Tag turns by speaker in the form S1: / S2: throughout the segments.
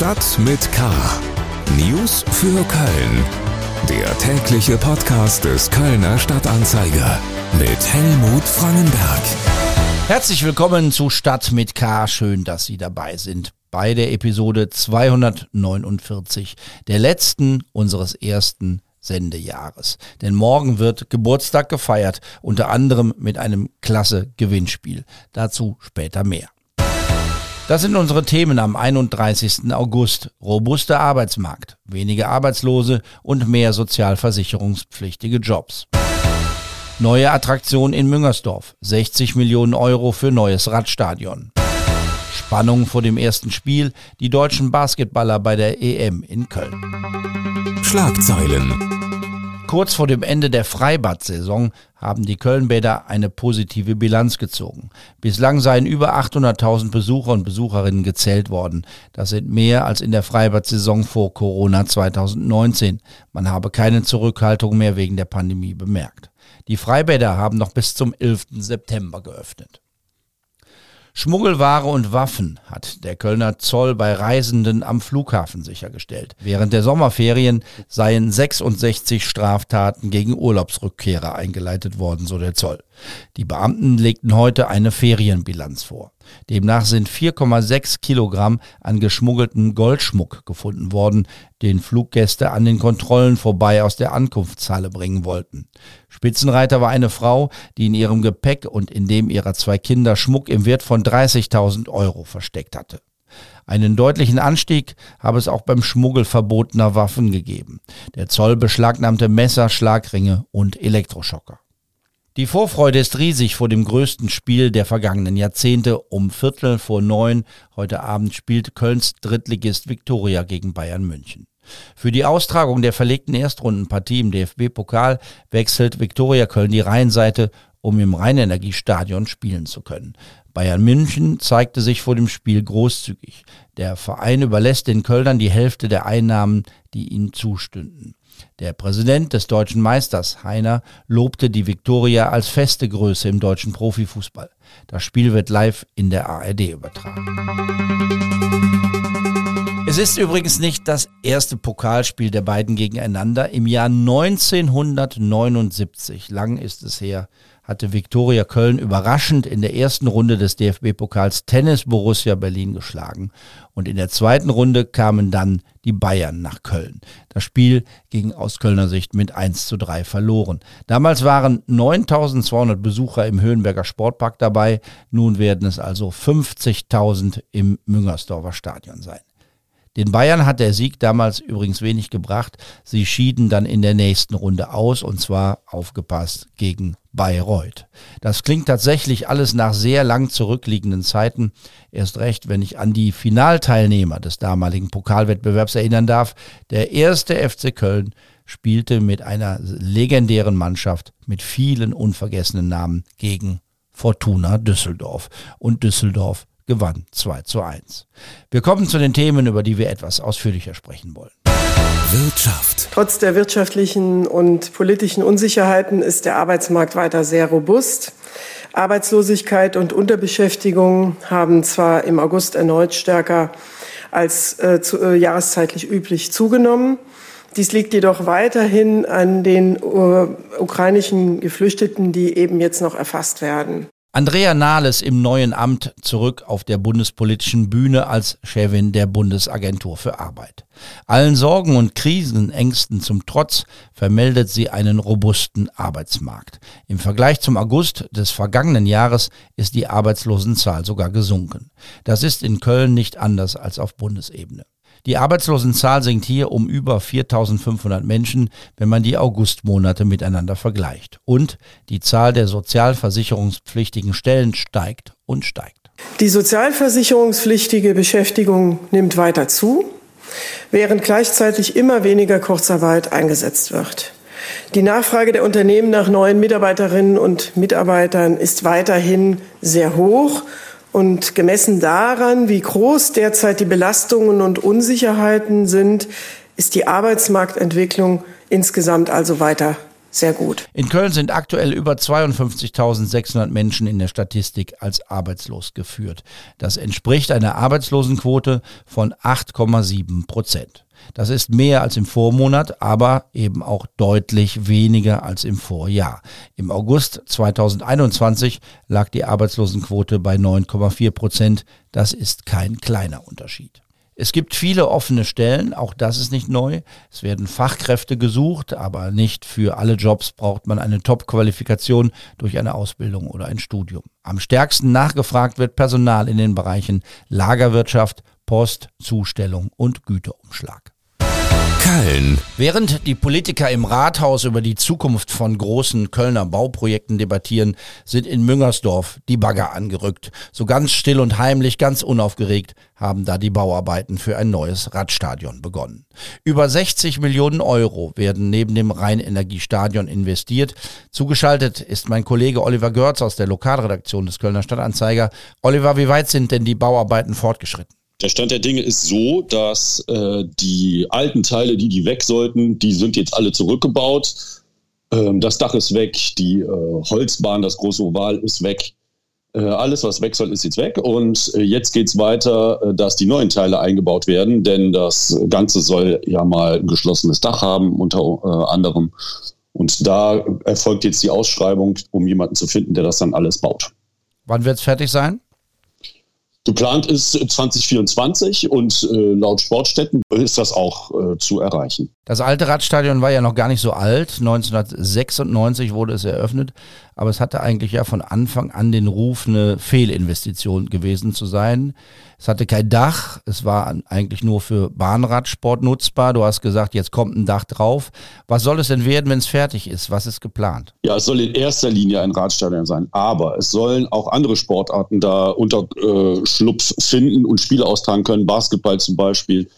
S1: Stadt mit K. News für Köln. Der tägliche Podcast des Kölner Stadtanzeiger mit Helmut Frangenberg.
S2: Herzlich willkommen zu Stadt mit K. Schön, dass Sie dabei sind bei der Episode 249, der letzten unseres ersten Sendejahres. Denn morgen wird Geburtstag gefeiert, unter anderem mit einem klasse Gewinnspiel. Dazu später mehr. Das sind unsere Themen am 31. August. Robuster Arbeitsmarkt, weniger Arbeitslose und mehr sozialversicherungspflichtige Jobs. Neue Attraktion in Müngersdorf. 60 Millionen Euro für neues Radstadion. Spannung vor dem ersten Spiel. Die deutschen Basketballer bei der EM in Köln.
S1: Schlagzeilen.
S2: Kurz vor dem Ende der Freibad-Saison haben die Kölnbäder eine positive Bilanz gezogen. Bislang seien über 800.000 Besucher und Besucherinnen gezählt worden. Das sind mehr als in der Freibad-Saison vor Corona 2019. Man habe keine Zurückhaltung mehr wegen der Pandemie bemerkt. Die Freibäder haben noch bis zum 11. September geöffnet. Schmuggelware und Waffen hat der Kölner Zoll bei Reisenden am Flughafen sichergestellt. Während der Sommerferien seien 66 Straftaten gegen Urlaubsrückkehrer eingeleitet worden, so der Zoll. Die Beamten legten heute eine Ferienbilanz vor. Demnach sind 4,6 Kilogramm an geschmuggeltem Goldschmuck gefunden worden, den Fluggäste an den Kontrollen vorbei aus der Ankunftshalle bringen wollten. Spitzenreiter war eine Frau, die in ihrem Gepäck und in dem ihrer zwei Kinder Schmuck im Wert von 30.000 Euro versteckt hatte. Einen deutlichen Anstieg habe es auch beim Schmuggel verbotener Waffen gegeben. Der Zoll beschlagnahmte Messer, Schlagringe und Elektroschocker. Die Vorfreude ist riesig vor dem größten Spiel der vergangenen Jahrzehnte. Um Viertel vor neun heute Abend spielt Kölns Drittligist Viktoria gegen Bayern München. Für die Austragung der verlegten Erstrundenpartie im DFB-Pokal wechselt Viktoria Köln die Rheinseite, um im Rheinenergiestadion spielen zu können. Bayern München zeigte sich vor dem Spiel großzügig. Der Verein überlässt den Kölnern die Hälfte der Einnahmen, die ihnen zustünden. Der Präsident des deutschen Meisters, Heiner, lobte die Viktoria als feste Größe im deutschen Profifußball. Das Spiel wird live in der ARD übertragen. Es ist übrigens nicht das erste Pokalspiel der beiden gegeneinander. Im Jahr 1979, lang ist es her, hatte Viktoria Köln überraschend in der ersten Runde des DFB-Pokals Tennis Borussia Berlin geschlagen. Und in der zweiten Runde kamen dann die Bayern nach Köln. Das Spiel ging aus Kölner Sicht mit 1 zu 3 verloren. Damals waren 9200 Besucher im Höhenberger Sportpark dabei. Nun werden es also 50.000 im Müngersdorfer Stadion sein. Den Bayern hat der Sieg damals übrigens wenig gebracht. Sie schieden dann in der nächsten Runde aus und zwar aufgepasst gegen Bayreuth. Das klingt tatsächlich alles nach sehr lang zurückliegenden Zeiten. Erst recht, wenn ich an die Finalteilnehmer des damaligen Pokalwettbewerbs erinnern darf. Der erste FC Köln spielte mit einer legendären Mannschaft mit vielen unvergessenen Namen gegen Fortuna Düsseldorf. Und Düsseldorf gewann 2 zu 1. Wir kommen zu den Themen, über die wir etwas ausführlicher sprechen wollen.
S1: Wirtschaft.
S3: Trotz der wirtschaftlichen und politischen Unsicherheiten ist der Arbeitsmarkt weiter sehr robust. Arbeitslosigkeit und Unterbeschäftigung haben zwar im August erneut stärker als äh, zu, äh, jahreszeitlich üblich zugenommen. Dies liegt jedoch weiterhin an den uh, ukrainischen Geflüchteten, die eben jetzt noch erfasst werden.
S2: Andrea Nahles im neuen Amt zurück auf der bundespolitischen Bühne als Chefin der Bundesagentur für Arbeit. Allen Sorgen und Krisenängsten zum Trotz vermeldet sie einen robusten Arbeitsmarkt. Im Vergleich zum August des vergangenen Jahres ist die Arbeitslosenzahl sogar gesunken. Das ist in Köln nicht anders als auf Bundesebene. Die Arbeitslosenzahl sinkt hier um über 4500 Menschen, wenn man die Augustmonate miteinander vergleicht. Und die Zahl der sozialversicherungspflichtigen Stellen steigt und steigt.
S3: Die sozialversicherungspflichtige Beschäftigung nimmt weiter zu, während gleichzeitig immer weniger Kurzarbeit eingesetzt wird. Die Nachfrage der Unternehmen nach neuen Mitarbeiterinnen und Mitarbeitern ist weiterhin sehr hoch und gemessen daran, wie groß derzeit die Belastungen und Unsicherheiten sind, ist die Arbeitsmarktentwicklung insgesamt also weiter sehr gut.
S2: In Köln sind aktuell über 52.600 Menschen in der Statistik als arbeitslos geführt. Das entspricht einer Arbeitslosenquote von 8,7 Prozent. Das ist mehr als im Vormonat, aber eben auch deutlich weniger als im Vorjahr. Im August 2021 lag die Arbeitslosenquote bei 9,4 Prozent. Das ist kein kleiner Unterschied. Es gibt viele offene Stellen, auch das ist nicht neu. Es werden Fachkräfte gesucht, aber nicht für alle Jobs braucht man eine Top-Qualifikation durch eine Ausbildung oder ein Studium. Am stärksten nachgefragt wird Personal in den Bereichen Lagerwirtschaft, Post, Zustellung und Güterumschlag.
S1: Köln.
S2: Während die Politiker im Rathaus über die Zukunft von großen Kölner Bauprojekten debattieren, sind in Müngersdorf die Bagger angerückt. So ganz still und heimlich, ganz unaufgeregt haben da die Bauarbeiten für ein neues Radstadion begonnen. Über 60 Millionen Euro werden neben dem Rheinenergiestadion investiert. Zugeschaltet ist mein Kollege Oliver Görz aus der Lokalredaktion des Kölner Stadtanzeiger. Oliver, wie weit sind denn die Bauarbeiten fortgeschritten?
S4: Der Stand der Dinge ist so, dass äh, die alten Teile, die, die weg sollten, die sind jetzt alle zurückgebaut. Ähm, das Dach ist weg, die äh, Holzbahn, das große Oval ist weg. Äh, alles, was weg soll, ist jetzt weg. Und äh, jetzt geht es weiter, äh, dass die neuen Teile eingebaut werden, denn das Ganze soll ja mal ein geschlossenes Dach haben, unter äh, anderem. Und da erfolgt jetzt die Ausschreibung, um jemanden zu finden, der das dann alles baut.
S2: Wann wird es fertig sein?
S4: Geplant ist 2024 und äh, laut Sportstätten ist das auch äh, zu erreichen.
S2: Das alte Radstadion war ja noch gar nicht so alt. 1996 wurde es eröffnet, aber es hatte eigentlich ja von Anfang an den Ruf, eine Fehlinvestition gewesen zu sein. Es hatte kein Dach, es war eigentlich nur für Bahnradsport nutzbar. Du hast gesagt, jetzt kommt ein Dach drauf. Was soll es denn werden, wenn es fertig ist? Was ist geplant?
S4: Ja, es soll in erster Linie ein Radstadion sein, aber es sollen auch andere Sportarten da Unterschlupf äh, finden und Spiele austragen können. Basketball zum Beispiel,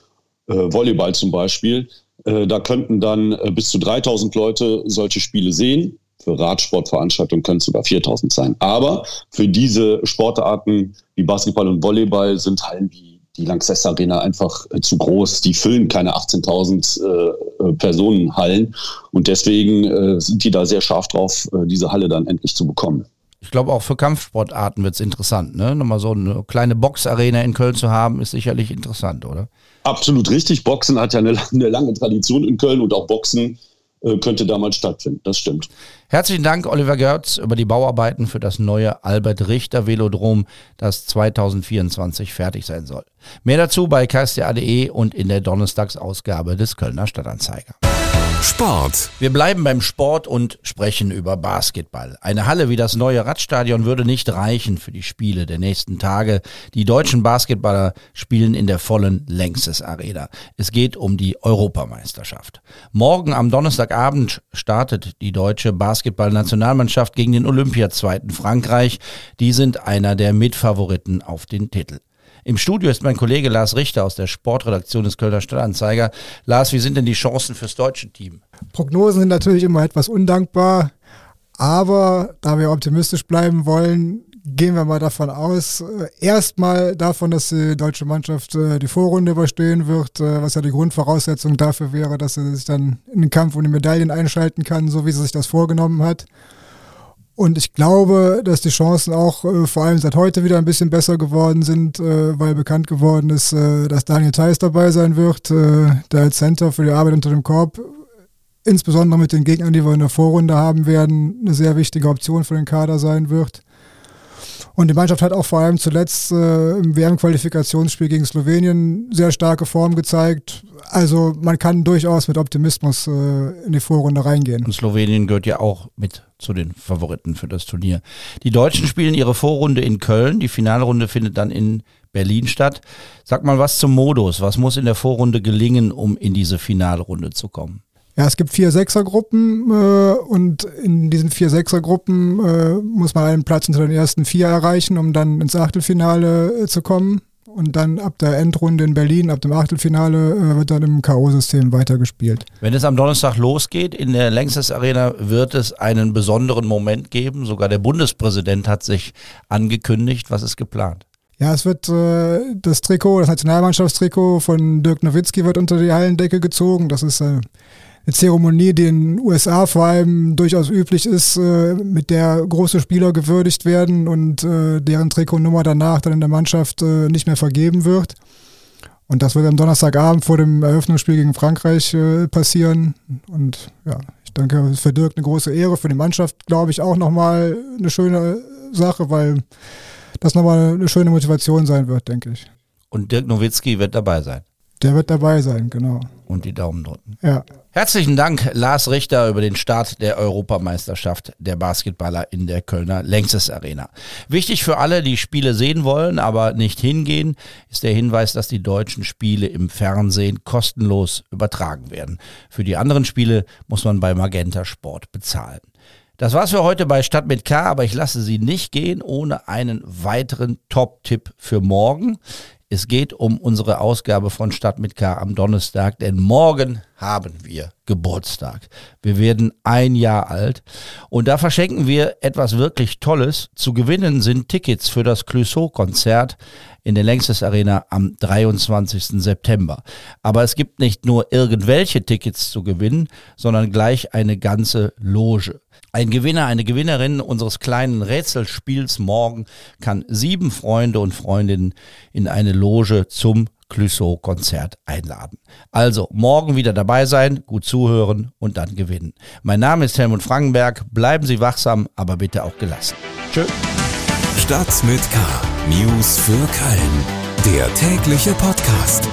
S4: äh, Volleyball zum Beispiel. Äh, da könnten dann äh, bis zu 3000 Leute solche Spiele sehen. Für Radsportveranstaltungen können es sogar 4000 sein. Aber für diese Sportarten wie Basketball und Volleyball sind Hallen wie die Lanxess Arena einfach äh, zu groß. Die füllen keine 18.000 äh, Personenhallen. Und deswegen äh, sind die da sehr scharf drauf, äh, diese Halle dann endlich zu bekommen.
S2: Ich glaube, auch für Kampfsportarten wird es interessant. Ne? Nochmal so eine kleine Boxarena in Köln zu haben, ist sicherlich interessant, oder?
S4: Absolut richtig. Boxen hat ja eine, eine lange Tradition in Köln und auch Boxen äh, könnte damals stattfinden. Das stimmt.
S2: Herzlichen Dank, Oliver Görz, über die Bauarbeiten für das neue Albert Richter Velodrom, das 2024 fertig sein soll. Mehr dazu bei ksta.de und in der Donnerstagsausgabe des Kölner Stadtanzeiger.
S1: Sport.
S2: Wir bleiben beim Sport und sprechen über Basketball. Eine Halle wie das neue Radstadion würde nicht reichen für die Spiele der nächsten Tage. Die deutschen Basketballer spielen in der vollen Längstes Arena. Es geht um die Europameisterschaft. Morgen am Donnerstagabend startet die deutsche Basketball-Nationalmannschaft gegen den Olympiazweiten Frankreich. Die sind einer der Mitfavoriten auf den Titel. Im Studio ist mein Kollege Lars Richter aus der Sportredaktion des Kölner Stadtanzeiger. Lars, wie sind denn die Chancen fürs deutsche Team?
S5: Prognosen sind natürlich immer etwas undankbar, aber da wir optimistisch bleiben wollen, gehen wir mal davon aus, äh, erstmal davon, dass die deutsche Mannschaft äh, die Vorrunde überstehen wird, äh, was ja die Grundvoraussetzung dafür wäre, dass sie sich dann in den Kampf um die Medaillen einschalten kann, so wie sie sich das vorgenommen hat. Und ich glaube, dass die Chancen auch äh, vor allem seit heute wieder ein bisschen besser geworden sind, äh, weil bekannt geworden ist, äh, dass Daniel Theiss dabei sein wird, äh, der als Center für die Arbeit unter dem Korb, insbesondere mit den Gegnern, die wir in der Vorrunde haben werden, eine sehr wichtige Option für den Kader sein wird. Und die Mannschaft hat auch vor allem zuletzt äh, im WM-Qualifikationsspiel gegen Slowenien sehr starke Form gezeigt. Also man kann durchaus mit Optimismus äh, in die Vorrunde reingehen.
S2: Und Slowenien gehört ja auch mit zu den Favoriten für das Turnier. Die Deutschen spielen ihre Vorrunde in Köln. Die Finalrunde findet dann in Berlin statt. Sag mal was zum Modus. Was muss in der Vorrunde gelingen, um in diese Finalrunde zu kommen?
S5: Ja, es gibt vier Sechsergruppen äh, und in diesen vier Sechsergruppen äh, muss man einen Platz unter den ersten vier erreichen, um dann ins Achtelfinale äh, zu kommen. Und dann ab der Endrunde in Berlin, ab dem Achtelfinale, äh, wird dann im K.O.-System weitergespielt.
S2: Wenn es am Donnerstag losgeht, in der Längstes Arena wird es einen besonderen Moment geben. Sogar der Bundespräsident hat sich angekündigt. Was ist geplant?
S5: Ja, es wird äh, das Trikot, das Nationalmannschaftstrikot von Dirk Nowitzki wird unter die Hallendecke gezogen. Das ist äh, eine Zeremonie, die in den USA vor allem durchaus üblich ist, äh, mit der große Spieler gewürdigt werden und äh, deren Trikotnummer danach dann in der Mannschaft äh, nicht mehr vergeben wird. Und das wird am Donnerstagabend vor dem Eröffnungsspiel gegen Frankreich äh, passieren. Und ja, ich denke, für Dirk eine große Ehre, für die Mannschaft glaube ich auch nochmal eine schöne Sache, weil das nochmal eine schöne Motivation sein wird, denke ich.
S2: Und Dirk Nowitzki wird dabei sein.
S5: Der wird dabei sein, genau.
S2: Und die Daumen drücken.
S5: Ja.
S2: Herzlichen Dank, Lars Richter, über den Start der Europameisterschaft der Basketballer in der Kölner Längstes Arena. Wichtig für alle, die Spiele sehen wollen, aber nicht hingehen, ist der Hinweis, dass die deutschen Spiele im Fernsehen kostenlos übertragen werden. Für die anderen Spiele muss man bei Magenta Sport bezahlen. Das war's für heute bei Stadt mit K, aber ich lasse Sie nicht gehen ohne einen weiteren Top-Tipp für morgen. Es geht um unsere Ausgabe von Stadt mit K am Donnerstag, denn morgen haben wir Geburtstag. Wir werden ein Jahr alt und da verschenken wir etwas wirklich Tolles. Zu gewinnen sind Tickets für das Clouseau-Konzert in der Längstes Arena am 23. September. Aber es gibt nicht nur irgendwelche Tickets zu gewinnen, sondern gleich eine ganze Loge. Ein Gewinner, eine Gewinnerin unseres kleinen Rätselspiels morgen kann sieben Freunde und Freundinnen in eine Loge zum Clouseau-Konzert einladen. Also morgen wieder dabei sein, gut zuhören und dann gewinnen. Mein Name ist Helmut Frankenberg. Bleiben Sie wachsam, aber bitte auch gelassen. Tschö.
S1: Stadt mit K. News für Köln. Der tägliche Podcast.